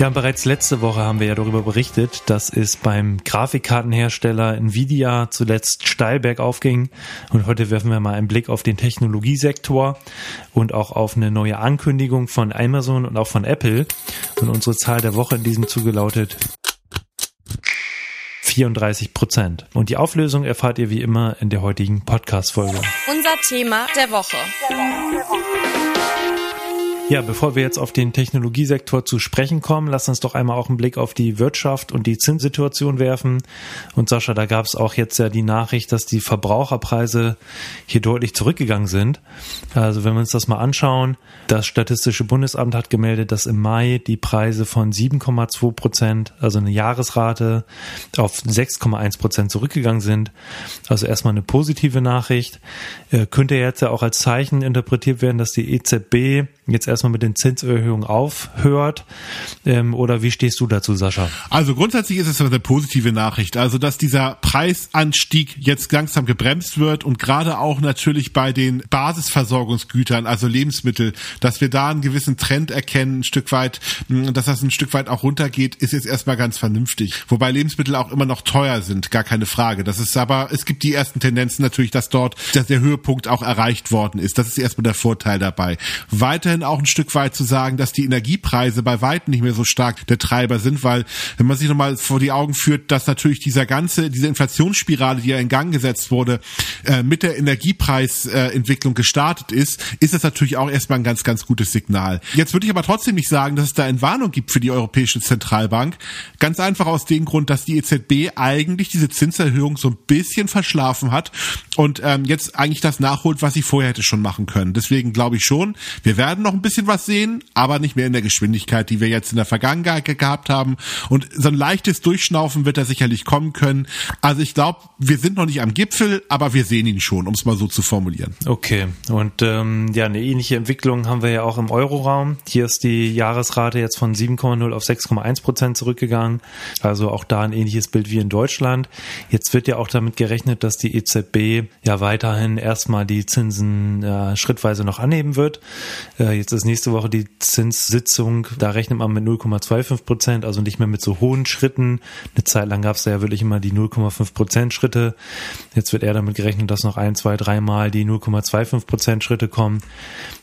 Ja, bereits letzte Woche haben wir ja darüber berichtet, dass es beim Grafikkartenhersteller Nvidia zuletzt steil bergauf ging. Und heute werfen wir mal einen Blick auf den Technologiesektor und auch auf eine neue Ankündigung von Amazon und auch von Apple. Und unsere Zahl der Woche in diesem Zuge lautet 34 Prozent. Und die Auflösung erfahrt ihr wie immer in der heutigen Podcast-Folge. Unser Thema der Woche. Ja, bevor wir jetzt auf den Technologiesektor zu sprechen kommen, lass uns doch einmal auch einen Blick auf die Wirtschaft und die Zinssituation werfen. Und Sascha, da gab es auch jetzt ja die Nachricht, dass die Verbraucherpreise hier deutlich zurückgegangen sind. Also wenn wir uns das mal anschauen, das Statistische Bundesamt hat gemeldet, dass im Mai die Preise von 7,2 Prozent, also eine Jahresrate, auf 6,1 Prozent zurückgegangen sind. Also erstmal eine positive Nachricht. Äh, könnte jetzt ja auch als Zeichen interpretiert werden, dass die EZB jetzt erstmal mit den Zinserhöhungen aufhört? Ähm, oder wie stehst du dazu, Sascha? Also grundsätzlich ist es eine positive Nachricht. Also, dass dieser Preisanstieg jetzt langsam gebremst wird und gerade auch natürlich bei den Basisversorgungsgütern, also Lebensmittel, dass wir da einen gewissen Trend erkennen, ein Stück weit, hm, dass das ein Stück weit auch runtergeht, ist jetzt erstmal ganz vernünftig. Wobei Lebensmittel auch immer noch teuer sind, gar keine Frage. Das ist aber, es gibt die ersten Tendenzen natürlich, dass dort dass der Höhepunkt auch erreicht worden ist. Das ist erstmal der Vorteil dabei. Weiterhin auch ein Stück weit zu sagen, dass die Energiepreise bei weitem nicht mehr so stark der Treiber sind, weil wenn man sich nochmal vor die Augen führt, dass natürlich dieser ganze, diese Inflationsspirale, die ja in Gang gesetzt wurde, äh, mit der Energiepreisentwicklung gestartet ist, ist das natürlich auch erstmal ein ganz, ganz gutes Signal. Jetzt würde ich aber trotzdem nicht sagen, dass es da eine Warnung gibt für die Europäische Zentralbank. Ganz einfach aus dem Grund, dass die EZB eigentlich diese Zinserhöhung so ein bisschen verschlafen hat und ähm, jetzt eigentlich das nachholt, was sie vorher hätte schon machen können. Deswegen glaube ich schon, wir werden noch ein bisschen was sehen, aber nicht mehr in der Geschwindigkeit, die wir jetzt in der Vergangenheit gehabt haben. Und so ein leichtes Durchschnaufen wird da sicherlich kommen können. Also ich glaube, wir sind noch nicht am Gipfel, aber wir sehen ihn schon, um es mal so zu formulieren. Okay. Und ähm, ja, eine ähnliche Entwicklung haben wir ja auch im Euroraum. Hier ist die Jahresrate jetzt von 7,0 auf 6,1 Prozent zurückgegangen. Also auch da ein ähnliches Bild wie in Deutschland. Jetzt wird ja auch damit gerechnet, dass die EZB ja weiterhin erstmal die Zinsen äh, schrittweise noch anheben wird. Äh, jetzt ist nächste Woche die Zinssitzung. Da rechnet man mit 0,25 Prozent, also nicht mehr mit so hohen Schritten. Eine Zeit lang gab es ja wirklich immer die 0,5 Prozent Schritte. Jetzt wird eher damit gerechnet, dass noch ein, zwei, dreimal die 0,25 Prozent Schritte kommen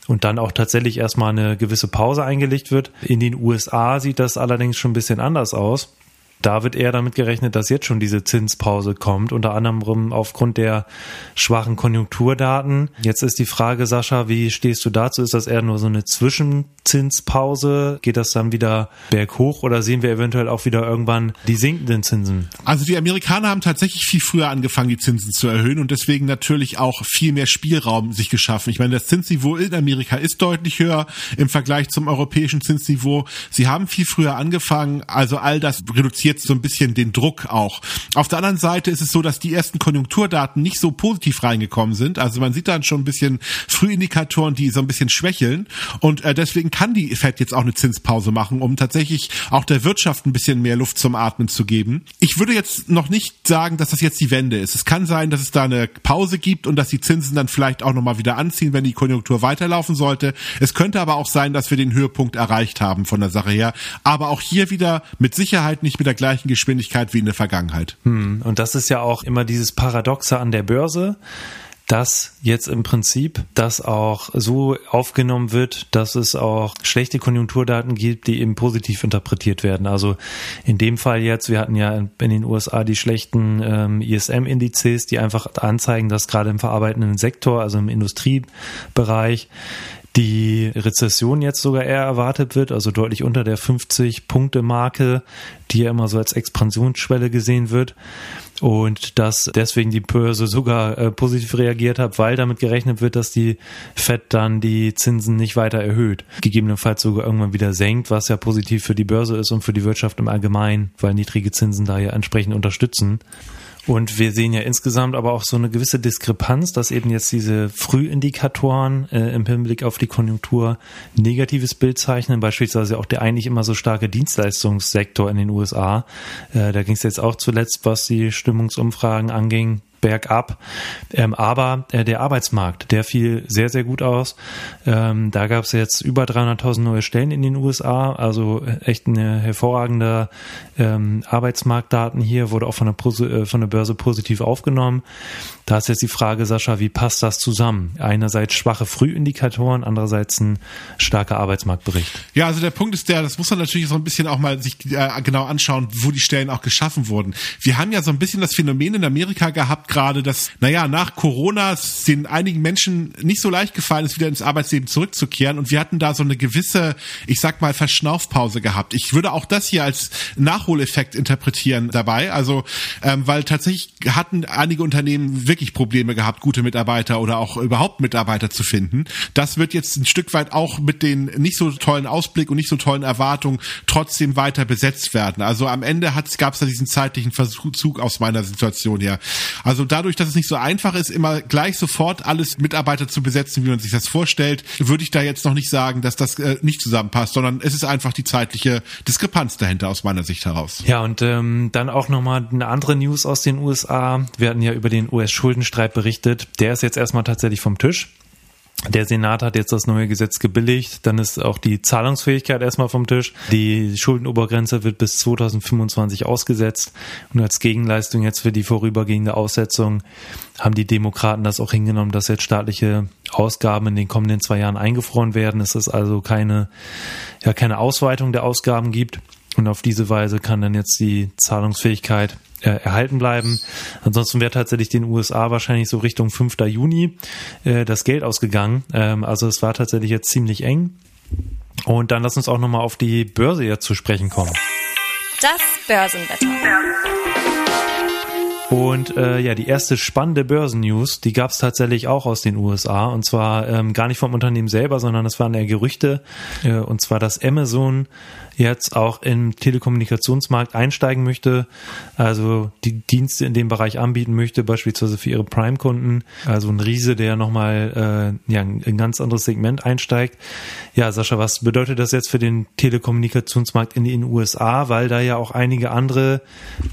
und dann auch tatsächlich erstmal eine gewisse Pause eingelegt wird. In den USA sieht das allerdings schon ein bisschen anders aus. Da wird eher damit gerechnet, dass jetzt schon diese Zinspause kommt, unter anderem aufgrund der schwachen Konjunkturdaten. Jetzt ist die Frage, Sascha, wie stehst du dazu? Ist das eher nur so eine Zwischenzinspause? Geht das dann wieder berghoch oder sehen wir eventuell auch wieder irgendwann die sinkenden Zinsen? Also die Amerikaner haben tatsächlich viel früher angefangen, die Zinsen zu erhöhen und deswegen natürlich auch viel mehr Spielraum sich geschaffen. Ich meine, das Zinsniveau in Amerika ist deutlich höher im Vergleich zum europäischen Zinsniveau. Sie haben viel früher angefangen, also all das reduziert jetzt so ein bisschen den Druck auch. Auf der anderen Seite ist es so, dass die ersten Konjunkturdaten nicht so positiv reingekommen sind. Also man sieht dann schon ein bisschen Frühindikatoren, die so ein bisschen schwächeln. Und äh, deswegen kann die Fed jetzt auch eine Zinspause machen, um tatsächlich auch der Wirtschaft ein bisschen mehr Luft zum Atmen zu geben. Ich würde jetzt noch nicht sagen, dass das jetzt die Wende ist. Es kann sein, dass es da eine Pause gibt und dass die Zinsen dann vielleicht auch nochmal wieder anziehen, wenn die Konjunktur weiterlaufen sollte. Es könnte aber auch sein, dass wir den Höhepunkt erreicht haben von der Sache her. Aber auch hier wieder mit Sicherheit nicht mit der gleichen Geschwindigkeit wie in der Vergangenheit. Hm, und das ist ja auch immer dieses Paradoxe an der Börse dass jetzt im Prinzip das auch so aufgenommen wird, dass es auch schlechte Konjunkturdaten gibt, die eben positiv interpretiert werden. Also in dem Fall jetzt, wir hatten ja in den USA die schlechten ähm, ISM-Indizes, die einfach anzeigen, dass gerade im verarbeitenden Sektor, also im Industriebereich, die Rezession jetzt sogar eher erwartet wird, also deutlich unter der 50-Punkte-Marke, die ja immer so als Expansionsschwelle gesehen wird. Und dass deswegen die Börse sogar äh, positiv reagiert hat, weil damit gerechnet wird, dass die Fed dann die Zinsen nicht weiter erhöht. Gegebenenfalls sogar irgendwann wieder senkt, was ja positiv für die Börse ist und für die Wirtschaft im Allgemeinen, weil niedrige Zinsen da ja entsprechend unterstützen. Und wir sehen ja insgesamt aber auch so eine gewisse Diskrepanz, dass eben jetzt diese Frühindikatoren äh, im Hinblick auf die Konjunktur negatives Bild zeichnen, beispielsweise auch der eigentlich immer so starke Dienstleistungssektor in den USA. Äh, da ging es jetzt auch zuletzt, was die Stimmungsumfragen anging, bergab. Ähm, aber äh, der Arbeitsmarkt, der fiel sehr, sehr gut aus. Ähm, da gab es jetzt über 300.000 neue Stellen in den USA, also äh, echt eine hervorragende ähm, Arbeitsmarktdaten hier, wurde auch von der, äh, von der Börse positiv aufgenommen. Da ist jetzt die Frage, Sascha, wie passt das zusammen? Einerseits schwache Frühindikatoren, andererseits ein starker Arbeitsmarktbericht. Ja, also der Punkt ist der, das muss man natürlich so ein bisschen auch mal sich äh, genau anschauen, wo die Stellen auch geschaffen wurden. Wir haben ja so ein bisschen das Phänomen in Amerika gehabt, gerade, dass, naja, nach Corona es den einigen Menschen nicht so leicht gefallen ist, wieder ins Arbeitsleben zurückzukehren. Und wir hatten da so eine gewisse, ich sag mal, Verschnaufpause gehabt. Ich würde auch das hier als Nachholeffekt interpretieren dabei. Also, ähm, weil tatsächlich hatten einige Unternehmen wirklich Probleme gehabt, gute Mitarbeiter oder auch überhaupt Mitarbeiter zu finden. Das wird jetzt ein Stück weit auch mit den nicht so tollen Ausblick und nicht so tollen Erwartungen trotzdem weiter besetzt werden. Also am Ende gab es da diesen zeitlichen Verzug aus meiner Situation her. Also also dadurch, dass es nicht so einfach ist, immer gleich sofort alles Mitarbeiter zu besetzen, wie man sich das vorstellt, würde ich da jetzt noch nicht sagen, dass das äh, nicht zusammenpasst, sondern es ist einfach die zeitliche Diskrepanz dahinter aus meiner Sicht heraus. Ja, und ähm, dann auch nochmal eine andere News aus den USA. Wir hatten ja über den US-Schuldenstreit berichtet. Der ist jetzt erstmal tatsächlich vom Tisch. Der Senat hat jetzt das neue Gesetz gebilligt. Dann ist auch die Zahlungsfähigkeit erstmal vom Tisch. Die Schuldenobergrenze wird bis 2025 ausgesetzt. Und als Gegenleistung jetzt für die vorübergehende Aussetzung haben die Demokraten das auch hingenommen, dass jetzt staatliche Ausgaben in den kommenden zwei Jahren eingefroren werden. Es ist also keine, ja, keine Ausweitung der Ausgaben gibt. Und auf diese Weise kann dann jetzt die Zahlungsfähigkeit äh, erhalten bleiben. Ansonsten wäre tatsächlich den USA wahrscheinlich so Richtung 5. Juni äh, das Geld ausgegangen. Ähm, also es war tatsächlich jetzt ziemlich eng. Und dann lass uns auch nochmal auf die Börse jetzt zu sprechen kommen. Das Börsenwetter. Und äh, ja, die erste spannende Börsennews, die gab es tatsächlich auch aus den USA. Und zwar ähm, gar nicht vom Unternehmen selber, sondern es waren eher Gerüchte. Äh, und zwar, dass Amazon jetzt auch im Telekommunikationsmarkt einsteigen möchte, also die Dienste in dem Bereich anbieten möchte, beispielsweise für ihre Prime-Kunden. Also ein Riese, der nochmal äh, ja, ein ganz anderes Segment einsteigt. Ja, Sascha, was bedeutet das jetzt für den Telekommunikationsmarkt in den USA, weil da ja auch einige andere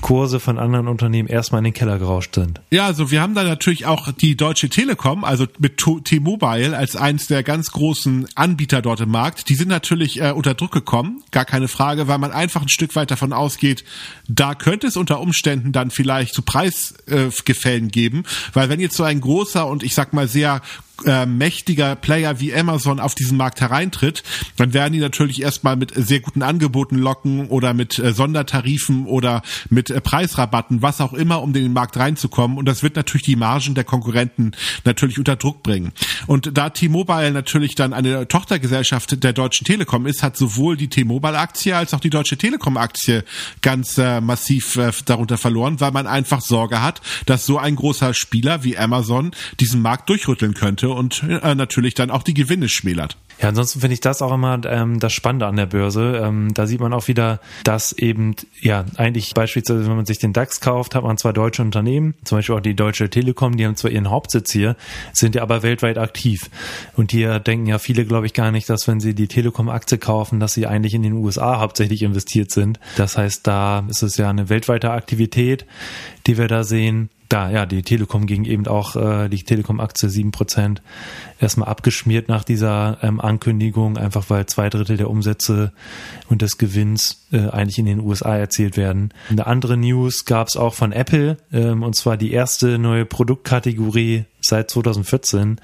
Kurse von anderen Unternehmen erstmal in den Keller gerauscht sind? Ja, also wir haben da natürlich auch die Deutsche Telekom, also mit T-Mobile als eines der ganz großen Anbieter dort im Markt. Die sind natürlich äh, unter Druck gekommen, gar keine Frage, weil man einfach ein Stück weit davon ausgeht, da könnte es unter Umständen dann vielleicht zu Preisgefällen äh, geben, weil wenn jetzt so ein großer und ich sag mal sehr äh, mächtiger Player wie Amazon auf diesen Markt hereintritt, dann werden die natürlich erstmal mit sehr guten Angeboten locken oder mit äh, Sondertarifen oder mit äh, Preisrabatten, was auch immer, um in den Markt reinzukommen. Und das wird natürlich die Margen der Konkurrenten natürlich unter Druck bringen. Und da T-Mobile natürlich dann eine Tochtergesellschaft der Deutschen Telekom ist, hat sowohl die T-Mobile-Aktie als auch die Deutsche Telekom-Aktie ganz äh, massiv darunter verloren, weil man einfach Sorge hat, dass so ein großer Spieler wie Amazon diesen Markt durchrütteln könnte könnte und äh, natürlich dann auch die Gewinne schmälert. Ja, ansonsten finde ich das auch immer ähm, das Spannende an der Börse. Ähm, da sieht man auch wieder, dass eben, ja, eigentlich beispielsweise, wenn man sich den DAX kauft, hat man zwar deutsche Unternehmen, zum Beispiel auch die Deutsche Telekom, die haben zwar ihren Hauptsitz hier, sind ja aber weltweit aktiv. Und hier denken ja viele, glaube ich, gar nicht, dass wenn sie die Telekom-Aktie kaufen, dass sie eigentlich in den USA hauptsächlich investiert sind. Das heißt, da ist es ja eine weltweite Aktivität, die wir da sehen da, ja, die Telekom ging eben auch, äh, die Telekom-Aktie sieben Prozent erstmal abgeschmiert nach dieser ähm, Ankündigung, einfach weil zwei Drittel der Umsätze und des Gewinns äh, eigentlich in den USA erzielt werden. Eine andere News gab es auch von Apple, ähm, und zwar die erste neue Produktkategorie seit 2014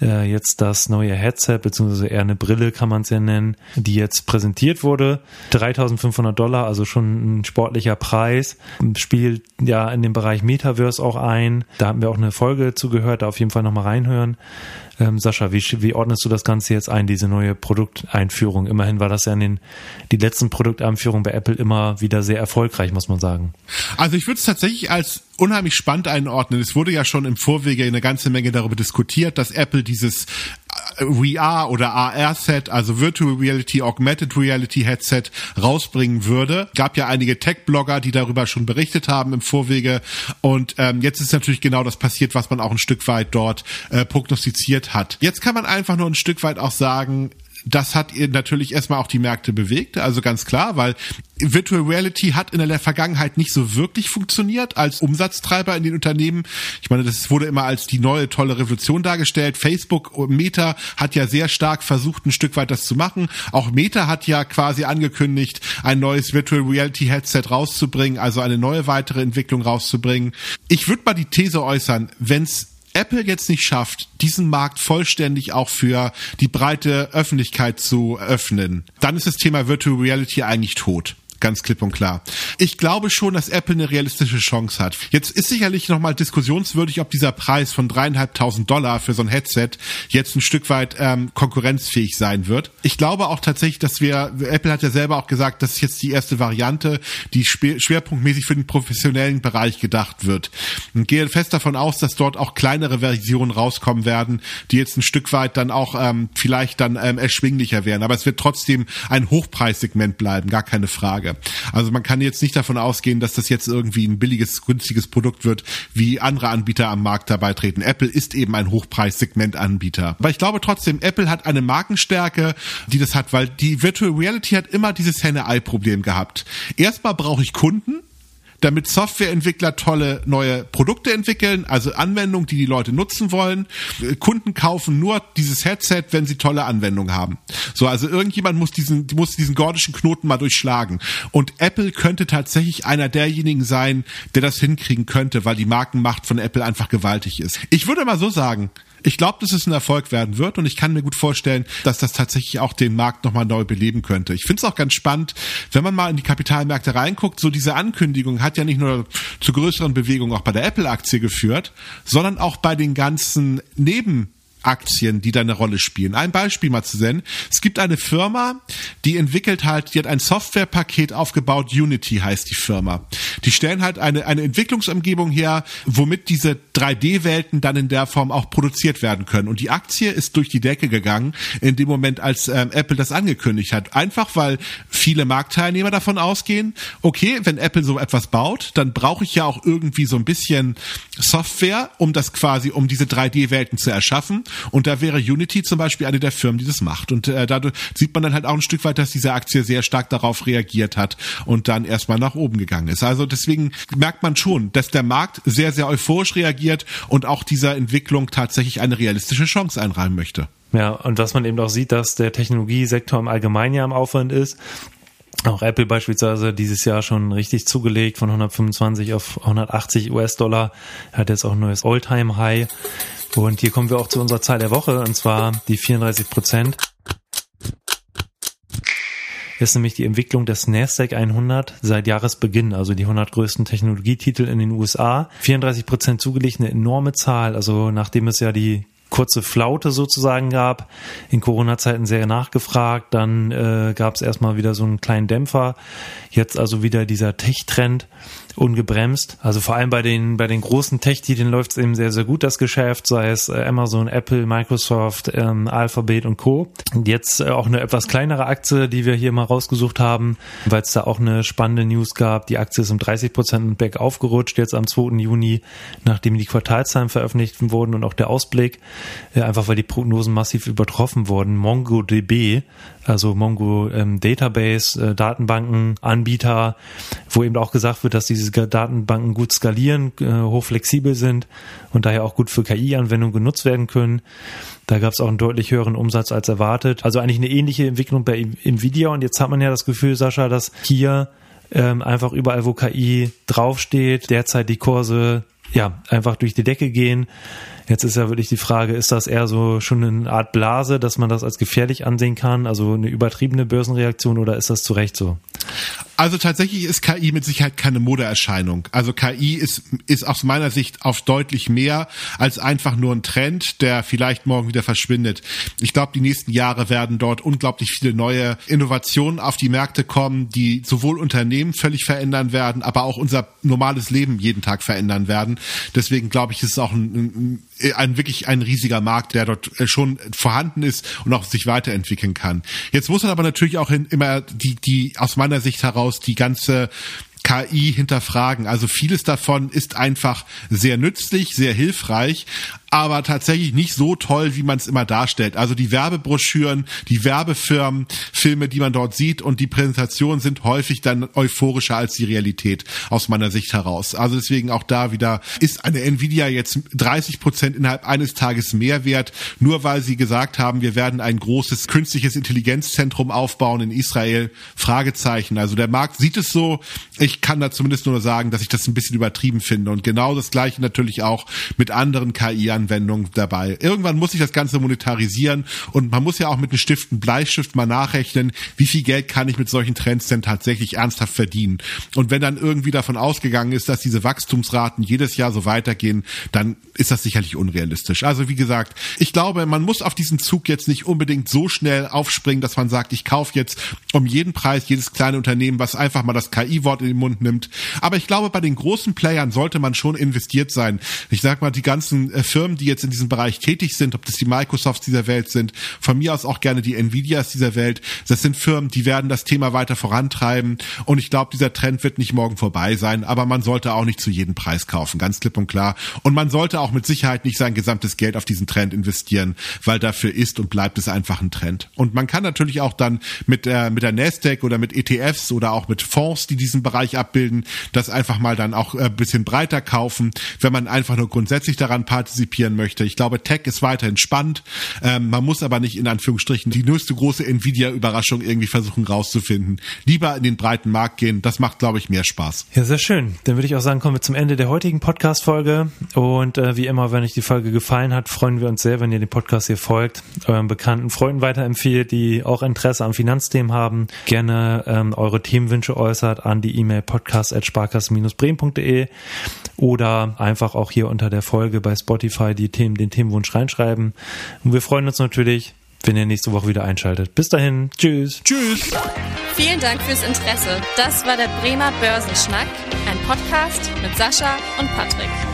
äh, jetzt das neue Headset, beziehungsweise eher eine Brille kann man es ja nennen, die jetzt präsentiert wurde. 3500 Dollar, also schon ein sportlicher Preis. Spielt ja in dem Bereich Metaverse auch ein. Da haben wir auch eine Folge zugehört, da auf jeden Fall nochmal reinhören. Ähm, Sascha, wie, wie ordnest du das Ganze jetzt ein, diese neue Produkteinführung? Immerhin war das ja in den die letzten Produkteinführungen bei Apple immer wieder sehr erfolgreich, muss man sagen. Also ich würde es tatsächlich als unheimlich spannend einordnen. Es wurde ja schon im Vorwege eine ganze Menge darüber diskutiert, dass Apple dieses VR oder AR-Set, also Virtual Reality, Augmented Reality Headset rausbringen würde. Gab ja einige Tech-Blogger, die darüber schon berichtet haben im Vorwege. Und ähm, jetzt ist natürlich genau das passiert, was man auch ein Stück weit dort äh, prognostiziert hat. Jetzt kann man einfach nur ein Stück weit auch sagen, das hat ihr natürlich erstmal auch die Märkte bewegt, also ganz klar, weil Virtual Reality hat in der Vergangenheit nicht so wirklich funktioniert als Umsatztreiber in den Unternehmen. Ich meine, das wurde immer als die neue tolle Revolution dargestellt. Facebook Meta hat ja sehr stark versucht, ein Stück weit das zu machen. Auch Meta hat ja quasi angekündigt, ein neues Virtual Reality Headset rauszubringen, also eine neue weitere Entwicklung rauszubringen. Ich würde mal die These äußern, wenn's Apple jetzt nicht schafft, diesen Markt vollständig auch für die breite Öffentlichkeit zu öffnen, dann ist das Thema Virtual Reality eigentlich tot ganz klipp und klar. Ich glaube schon, dass Apple eine realistische Chance hat. Jetzt ist sicherlich nochmal diskussionswürdig, ob dieser Preis von dreieinhalbtausend Dollar für so ein Headset jetzt ein Stück weit ähm, konkurrenzfähig sein wird. Ich glaube auch tatsächlich, dass wir, Apple hat ja selber auch gesagt, dass jetzt die erste Variante, die schwerpunktmäßig für den professionellen Bereich gedacht wird. Und gehe fest davon aus, dass dort auch kleinere Versionen rauskommen werden, die jetzt ein Stück weit dann auch ähm, vielleicht dann ähm, erschwinglicher werden. Aber es wird trotzdem ein Hochpreissegment bleiben, gar keine Frage. Also man kann jetzt nicht davon ausgehen, dass das jetzt irgendwie ein billiges, günstiges Produkt wird, wie andere Anbieter am Markt dabei treten. Apple ist eben ein Hochpreissegmentanbieter. Aber ich glaube trotzdem, Apple hat eine Markenstärke, die das hat, weil die Virtual Reality hat immer dieses Henne-Ei-Problem gehabt. Erstmal brauche ich Kunden, damit Softwareentwickler tolle neue Produkte entwickeln, also Anwendungen, die die Leute nutzen wollen. Kunden kaufen nur dieses Headset, wenn sie tolle Anwendungen haben. So, also irgendjemand muss diesen, muss diesen gordischen Knoten mal durchschlagen. Und Apple könnte tatsächlich einer derjenigen sein, der das hinkriegen könnte, weil die Markenmacht von Apple einfach gewaltig ist. Ich würde mal so sagen, ich glaube, dass es ein Erfolg werden wird und ich kann mir gut vorstellen, dass das tatsächlich auch den Markt nochmal neu beleben könnte. Ich finde es auch ganz spannend, wenn man mal in die Kapitalmärkte reinguckt, so diese Ankündigung hat ja nicht nur zu größeren Bewegungen auch bei der Apple-Aktie geführt, sondern auch bei den ganzen Neben Aktien, die da eine Rolle spielen. Ein Beispiel mal zu nennen. Es gibt eine Firma, die entwickelt halt, die hat ein Softwarepaket aufgebaut, Unity heißt die Firma. Die stellen halt eine, eine Entwicklungsumgebung her, womit diese 3D-Welten dann in der Form auch produziert werden können. Und die Aktie ist durch die Decke gegangen in dem Moment, als ähm, Apple das angekündigt hat. Einfach weil viele Marktteilnehmer davon ausgehen, okay, wenn Apple so etwas baut, dann brauche ich ja auch irgendwie so ein bisschen Software, um das quasi, um diese 3D-Welten zu erschaffen. Und da wäre Unity zum Beispiel eine der Firmen, die das macht. Und äh, dadurch sieht man dann halt auch ein Stück weit, dass diese Aktie sehr stark darauf reagiert hat und dann erstmal nach oben gegangen ist. Also deswegen merkt man schon, dass der Markt sehr, sehr euphorisch reagiert und auch dieser Entwicklung tatsächlich eine realistische Chance einräumen möchte. Ja, und was man eben auch sieht, dass der Technologiesektor im Allgemeinen ja am Aufwand ist. Auch Apple beispielsweise dieses Jahr schon richtig zugelegt von 125 auf 180 US-Dollar. Hat jetzt auch ein neues All-Time-High. Und hier kommen wir auch zu unserer Zahl der Woche, und zwar die 34 Prozent. Ist nämlich die Entwicklung des Nasdaq 100 seit Jahresbeginn, also die 100 größten Technologietitel in den USA. 34 Prozent zugelegt, eine enorme Zahl. Also nachdem es ja die kurze Flaute sozusagen gab, in Corona-Zeiten sehr nachgefragt, dann äh, gab es erstmal wieder so einen kleinen Dämpfer, jetzt also wieder dieser Tech-Trend ungebremst. Also vor allem bei den, bei den großen Tech-Titeln läuft es eben sehr, sehr gut, das Geschäft, sei es äh, Amazon, Apple, Microsoft, ähm, Alphabet und Co. Und jetzt äh, auch eine etwas kleinere Aktie, die wir hier mal rausgesucht haben, weil es da auch eine spannende News gab. Die Aktie ist um 30 Prozent back aufgerutscht, jetzt am 2. Juni, nachdem die Quartalzahlen veröffentlicht wurden und auch der Ausblick, einfach weil die Prognosen massiv übertroffen wurden. MongoDB, also Mongo ähm, Database, äh, Datenbanken, Anbieter, wo eben auch gesagt wird, dass diese Datenbanken gut skalieren, äh, hochflexibel sind und daher auch gut für KI-Anwendungen genutzt werden können. Da gab es auch einen deutlich höheren Umsatz als erwartet. Also eigentlich eine ähnliche Entwicklung bei Nvidia und jetzt hat man ja das Gefühl, Sascha, dass hier ähm, einfach überall, wo KI draufsteht, derzeit die Kurse ja einfach durch die Decke gehen. Jetzt ist ja wirklich die Frage, ist das eher so schon eine Art Blase, dass man das als gefährlich ansehen kann, also eine übertriebene Börsenreaktion oder ist das zu Recht so? Also tatsächlich ist KI mit Sicherheit keine Modeerscheinung. Also KI ist, ist aus meiner Sicht auf deutlich mehr als einfach nur ein Trend, der vielleicht morgen wieder verschwindet. Ich glaube, die nächsten Jahre werden dort unglaublich viele neue Innovationen auf die Märkte kommen, die sowohl Unternehmen völlig verändern werden, aber auch unser normales Leben jeden Tag verändern werden. Deswegen glaube ich, ist es auch ein, ein, ein wirklich ein riesiger Markt, der dort schon vorhanden ist und auch sich weiterentwickeln kann. Jetzt muss man aber natürlich auch immer die, die aus meiner Sicht heraus die ganze KI hinterfragen. Also vieles davon ist einfach sehr nützlich, sehr hilfreich, aber tatsächlich nicht so toll, wie man es immer darstellt. Also die Werbebroschüren, die Werbefirmen, Filme, die man dort sieht und die Präsentationen sind häufig dann euphorischer als die Realität aus meiner Sicht heraus. Also deswegen auch da wieder ist eine Nvidia jetzt 30 Prozent innerhalb eines Tages mehr wert, nur weil sie gesagt haben, wir werden ein großes künstliches Intelligenzzentrum aufbauen in Israel. Fragezeichen. Also der Markt sieht es so. Ich kann da zumindest nur sagen, dass ich das ein bisschen übertrieben finde. Und genau das gleiche natürlich auch mit anderen KI-Anwendungen Anwendung dabei. Irgendwann muss sich das Ganze monetarisieren und man muss ja auch mit einem Stift, Bleistift mal nachrechnen, wie viel Geld kann ich mit solchen Trends denn tatsächlich ernsthaft verdienen. Und wenn dann irgendwie davon ausgegangen ist, dass diese Wachstumsraten jedes Jahr so weitergehen, dann ist das sicherlich unrealistisch. Also wie gesagt, ich glaube, man muss auf diesen Zug jetzt nicht unbedingt so schnell aufspringen, dass man sagt, ich kaufe jetzt um jeden Preis jedes kleine Unternehmen, was einfach mal das KI-Wort in den Mund nimmt. Aber ich glaube, bei den großen Playern sollte man schon investiert sein. Ich sag mal, die ganzen äh, Firmen, Firmen, die jetzt in diesem Bereich tätig sind, ob das die Microsofts dieser Welt sind, von mir aus auch gerne die Nvidias dieser Welt. Das sind Firmen, die werden das Thema weiter vorantreiben. Und ich glaube, dieser Trend wird nicht morgen vorbei sein, aber man sollte auch nicht zu jedem Preis kaufen, ganz klipp und klar. Und man sollte auch mit Sicherheit nicht sein gesamtes Geld auf diesen Trend investieren, weil dafür ist und bleibt es einfach ein Trend. Und man kann natürlich auch dann mit der, mit der Nasdaq oder mit ETFs oder auch mit Fonds, die diesen Bereich abbilden, das einfach mal dann auch ein bisschen breiter kaufen, wenn man einfach nur grundsätzlich daran partizipiert investieren möchte. Ich glaube, Tech ist weiterhin spannend. Ähm, man muss aber nicht in Anführungsstrichen die nächste große Nvidia-Überraschung irgendwie versuchen rauszufinden. Lieber in den breiten Markt gehen. Das macht, glaube ich, mehr Spaß. Ja, sehr schön. Dann würde ich auch sagen, kommen wir zum Ende der heutigen Podcast-Folge. Und äh, wie immer, wenn euch die Folge gefallen hat, freuen wir uns sehr, wenn ihr den Podcast hier folgt, euren bekannten Freunden weiterempfehlt, die auch Interesse an Finanzthemen haben. Gerne ähm, eure Themenwünsche äußert an die E-Mail podcast.sparkassen-bremen.de oder einfach auch hier unter der Folge bei Spotify die Themen, den Themenwunsch reinschreiben. Und wir freuen uns natürlich, wenn ihr nächste Woche wieder einschaltet. Bis dahin. Tschüss. Tschüss. Vielen Dank fürs Interesse. Das war der Bremer Börsenschnack, ein Podcast mit Sascha und Patrick.